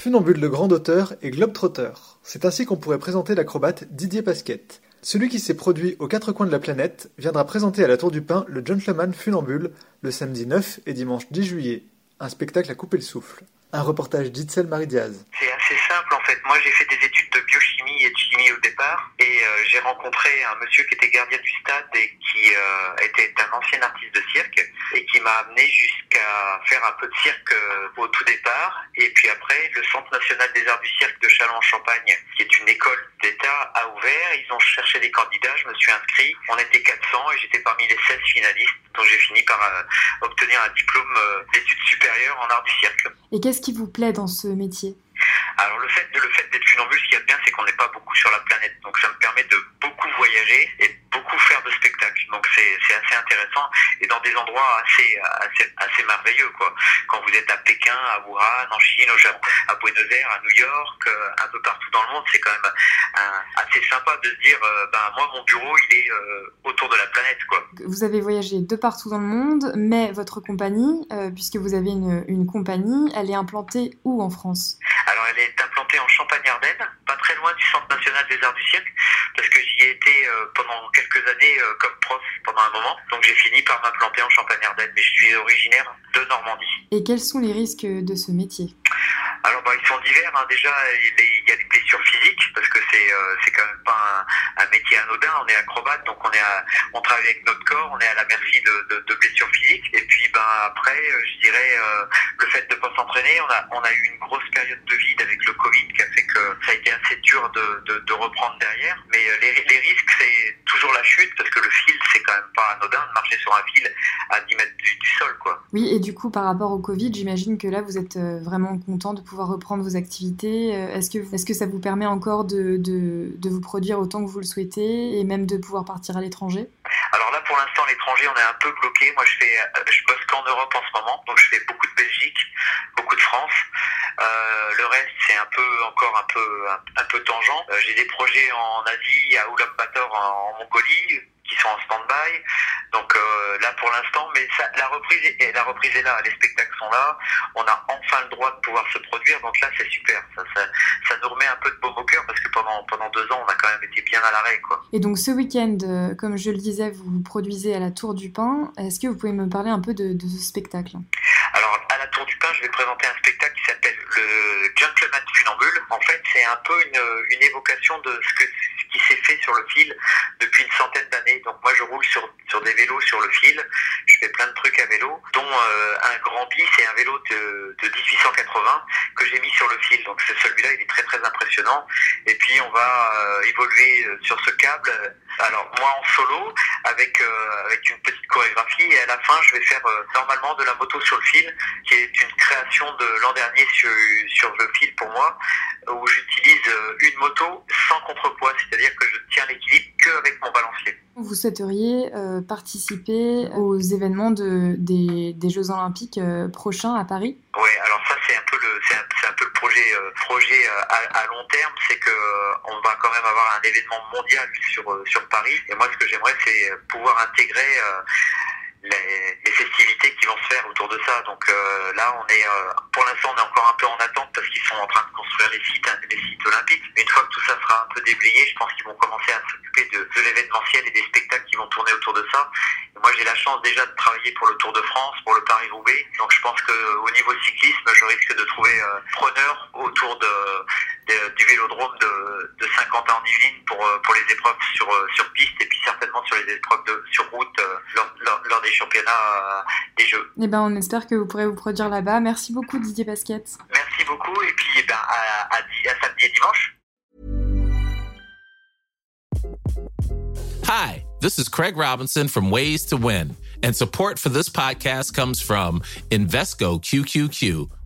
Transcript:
Funambule le grand auteur et globetrotter. C'est ainsi qu'on pourrait présenter l'acrobate Didier Pasquette. Celui qui s'est produit aux quatre coins de la planète viendra présenter à la Tour du Pin le Gentleman Funambule le samedi 9 et dimanche 10 juillet. Un spectacle à couper le souffle. Un reportage d'Itzel Marie-Diaz. C'est assez en fait. Moi j'ai fait des études de biochimie et de chimie au départ et euh, j'ai rencontré un monsieur qui était gardien du stade et qui euh, était un ancien artiste de cirque et qui m'a amené jusqu'à faire un peu de cirque euh, au tout départ et puis après le Centre national des arts du cirque de Châlons-en-Champagne qui est une école d'État a ouvert. Ils ont cherché des candidats, je me suis inscrit. On était 400 et j'étais parmi les 16 finalistes donc j'ai fini par obtenir un diplôme d'études supérieures en art du cirque. Et qu'est-ce qui vous plaît dans ce métier? Alors le fait, de, le fait d'être funambule, ce qu'il y a de bien, c'est qu'on n'est pas beaucoup sur la planète. Donc ça me permet de beaucoup voyager et beaucoup faire de spectacles. Donc c'est, assez intéressant et dans des endroits assez, assez, assez merveilleux. Quoi. Quand vous êtes à Pékin, à Wuhan, en Chine, au Japon, à Buenos Aires, à New York, euh, un peu partout dans le monde, c'est quand même assez sympa de se dire, euh, ben, moi mon bureau il est euh, autour de la planète. Quoi. Vous avez voyagé de partout dans le monde, mais votre compagnie, puisque vous avez une compagnie, elle est implantée où en France Alors elle est implantée en Champagne-Ardenne, pas très loin des arts du cirque, parce que j'y ai été euh, pendant quelques années euh, comme prof pendant un moment. Donc j'ai fini par m'implanter en Champagne-Ardenne, mais je suis originaire de Normandie. Et quels sont les risques de ce métier? Alors bah, ils sont divers. Hein. Déjà il y- il y a des blessures physiques parce que c'est euh, c'est quand même pas un, un métier anodin. On est acrobate, donc on est à- on travaille avec notre corps, on est à la merci de, de, de blessures physiques. Après, euh, je dirais euh, le fait de pas s'entraîner, on a eu une grosse période de vide avec le Covid qui a fait que ça a été assez dur de, reprendre derrière. Mais euh, les, risques c'est toujours la chute parce que le fil c'est quand même pas anodin de marcher sur un fil à 10 mètres du, sol quoi. Oui, et du coup, par rapport au Covid, j'imagine que là, vous êtes vraiment content de pouvoir reprendre vos activités. Est-ce que, ça vous permet encore de, vous produire autant que vous le souhaitez et même de pouvoir partir à l'étranger? Pour l'instant, l'étranger, on est un peu bloqué. Moi, je fais, euh, je bosse qu'en Europe en ce moment, donc je fais beaucoup de Belgique, beaucoup de France. Euh, le reste, c'est un peu encore un peu un, peu tangent. Euh, J'ai des projets en Asie, à Ulaanbaatar, en, en Mongolie, qui sont en stand-by. Donc là, pour l'instant, mais ça, la reprise, est, la reprise est là. Les spectacles sont là. On a enfin le droit de pouvoir se produire. Donc là, c'est super. Ça, ça, ça nous remet un peu de baume au cœur parce que pendant pendant deux ans, on a quand même été bien à l'arrêt, quoi. Et donc, ce week-end, euh, comme je le disais, vous vous produisez à la Tour du Pin. Est-ce que vous pouvez me parler un peu de, de ce spectacle? Alors, à la Tour du Pin, je vais présenter un spectacle qui s'appelle le Gentleman Funambule. En fait, c'est un peu une, une évocation de ce, que, ce qui s'est fait sur le fil depuis une centaine d'années. Donc, moi, je roule sur, sur des vélos sur le fil. Je fais plein de trucs à vélo, dont euh, un grand bis c'est un vélo de, de 1880 que j'ai mis sur le fil. Donc, celui-là, il est très, très impressionnant. Et puis, on va euh, évoluer euh, sur ce câble. Alors, moi, en solo, avec, euh, avec une petite chorégraphie. Et à la fin, je vais faire euh, normalement de la moto sur le fil, qui est une création de l'an dernier sur, sur le fil pour moi, où j'utilise une moto sans contrepoids, c'est-à-dire que je tiens l'équilibre qu'avec mon balancier. Vous souhaiteriez participer aux événements de, des, des Jeux Olympiques prochains à Paris? Oui, alors ça c'est un, c'est un peu le euh, à, long terme, c'est que euh, on va quand même avoir un événement mondial sur euh, sur Paris. Et moi, ce que j'aimerais, c'est pouvoir intégrer les, les festivités qui vont se faire autour de ça. Donc euh, là, on est, euh, pour l'instant, on est encore un peu en attente parce qu'ils sont en train de construire les sites, les sites olympiques. Une fois que tout ça sera un peu déblayé, je pense qu'ils vont commencer à s'occuper de, de l'événementiel et des spectacles qui vont tourner autour de ça. Moi, j'ai la chance déjà de travailler pour le Tour de France, pour le Paris-Roubaix. Donc je pense qu'au niveau cyclisme, je risque de trouver euh, preneur autour de- du vélodrome de, de Saint-Quentin-en-Yvelines pour, euh, pour les épreuves sur, euh, sur piste et puis certainement sur les épreuves de, sur route euh, lors, lors- lors des championnats euh, des Jeux. Eh ben, on espère que vous pourrez vous produire là-bas. Merci beaucoup Didier Pasquette. Merci beaucoup et puis eh ben, à, à, à samedi et dimanche. Hi, This is Craig Robinson from Ways to Win, and support for this podcast comes from Invesco QQQ